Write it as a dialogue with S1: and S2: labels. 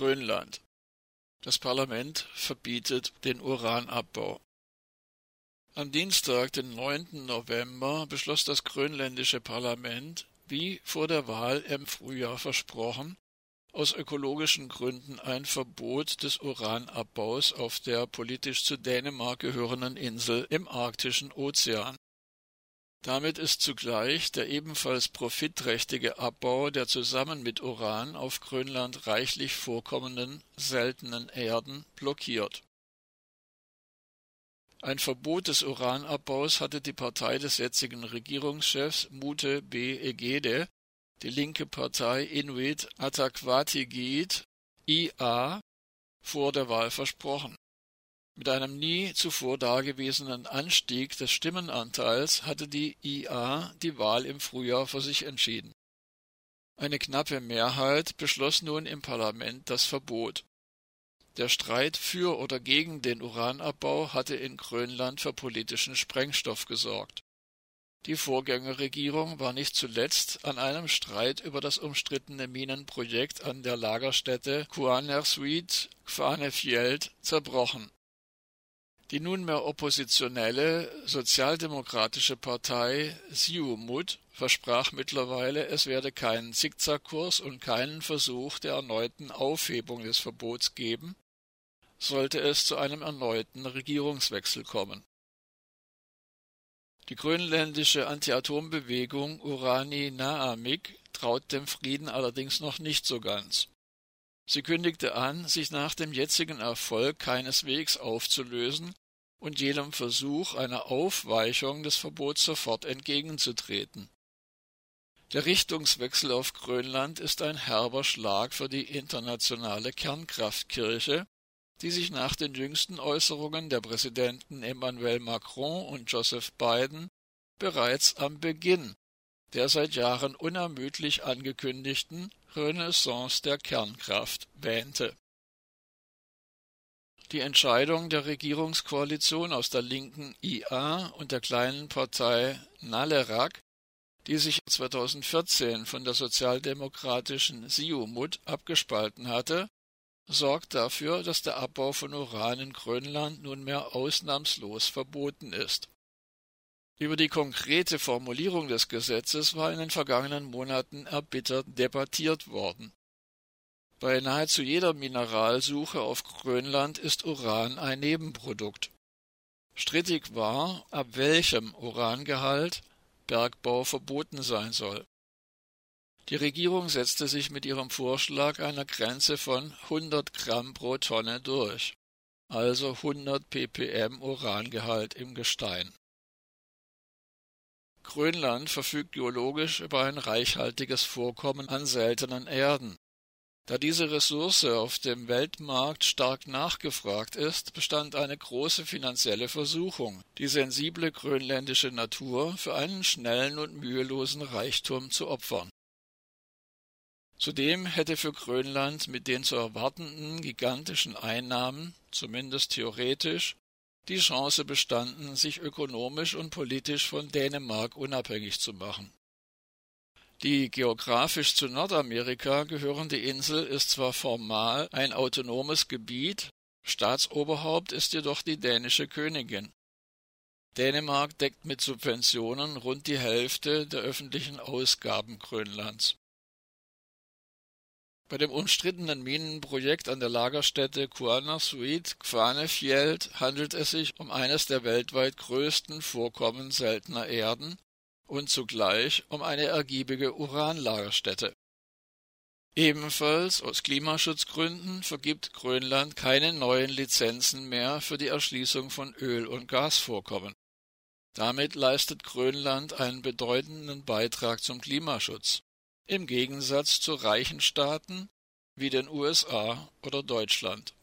S1: Grönland. Das Parlament verbietet den Uranabbau. Am Dienstag, den 9. November, beschloss das grönländische Parlament, wie vor der Wahl im Frühjahr versprochen, aus ökologischen Gründen ein Verbot des Uranabbaus auf der politisch zu Dänemark gehörenden Insel im arktischen Ozean. Damit ist zugleich der ebenfalls profitträchtige Abbau der zusammen mit Uran auf Grönland reichlich vorkommenden seltenen Erden blockiert. Ein Verbot des Uranabbaus hatte die Partei des jetzigen Regierungschefs Mute B. Egede, die linke Partei Inuit Ataqatigiit IA, vor der Wahl versprochen mit einem nie zuvor dagewesenen Anstieg des Stimmenanteils hatte die IA die Wahl im Frühjahr für sich entschieden. Eine knappe Mehrheit beschloss nun im Parlament das Verbot. Der Streit für oder gegen den Uranabbau hatte in Grönland für politischen Sprengstoff gesorgt. Die Vorgängerregierung war nicht zuletzt an einem Streit über das umstrittene Minenprojekt an der Lagerstätte Kuanersuit Kvanefjeld zerbrochen die nunmehr oppositionelle sozialdemokratische Partei Siumut versprach mittlerweile, es werde keinen Zickzackkurs und keinen Versuch der erneuten Aufhebung des Verbots geben, sollte es zu einem erneuten Regierungswechsel kommen. Die grönländische Anti-Atom-Bewegung Urani Naamik traut dem Frieden allerdings noch nicht so ganz. Sie kündigte an, sich nach dem jetzigen Erfolg keineswegs aufzulösen und jedem Versuch einer Aufweichung des Verbots sofort entgegenzutreten. Der Richtungswechsel auf Grönland ist ein herber Schlag für die internationale Kernkraftkirche, die sich nach den jüngsten Äußerungen der Präsidenten Emmanuel Macron und Joseph Biden bereits am Beginn der seit Jahren unermüdlich angekündigten Renaissance der Kernkraft wähnte. Die Entscheidung der Regierungskoalition aus der linken IA und der kleinen Partei Nalerak, die sich 2014 von der sozialdemokratischen Siumut abgespalten hatte, sorgt dafür, dass der Abbau von Uran in Grönland nunmehr ausnahmslos verboten ist über die konkrete Formulierung des Gesetzes war in den vergangenen Monaten erbittert debattiert worden. Bei nahezu jeder Mineralsuche auf Grönland ist Uran ein Nebenprodukt. Strittig war, ab welchem Urangehalt Bergbau verboten sein soll. Die Regierung setzte sich mit ihrem Vorschlag einer Grenze von 100 Gramm pro Tonne durch, also 100 ppm Urangehalt im Gestein. Grönland verfügt geologisch über ein reichhaltiges Vorkommen an seltenen Erden. Da diese Ressource auf dem Weltmarkt stark nachgefragt ist, bestand eine große finanzielle Versuchung, die sensible grönländische Natur für einen schnellen und mühelosen Reichtum zu opfern. Zudem hätte für Grönland mit den zu erwartenden gigantischen Einnahmen, zumindest theoretisch, die Chance bestanden, sich ökonomisch und politisch von Dänemark unabhängig zu machen. Die geografisch zu Nordamerika gehörende Insel ist zwar formal ein autonomes Gebiet, Staatsoberhaupt ist jedoch die dänische Königin. Dänemark deckt mit Subventionen rund die Hälfte der öffentlichen Ausgaben Grönlands. Bei dem umstrittenen Minenprojekt an der Lagerstätte Kuannersuit Kvanefjeld handelt es sich um eines der weltweit größten Vorkommen seltener Erden und zugleich um eine ergiebige Uranlagerstätte. Ebenfalls aus Klimaschutzgründen vergibt Grönland keine neuen Lizenzen mehr für die Erschließung von Öl- und Gasvorkommen. Damit leistet Grönland einen bedeutenden Beitrag zum Klimaschutz im Gegensatz zu reichen Staaten wie den USA oder Deutschland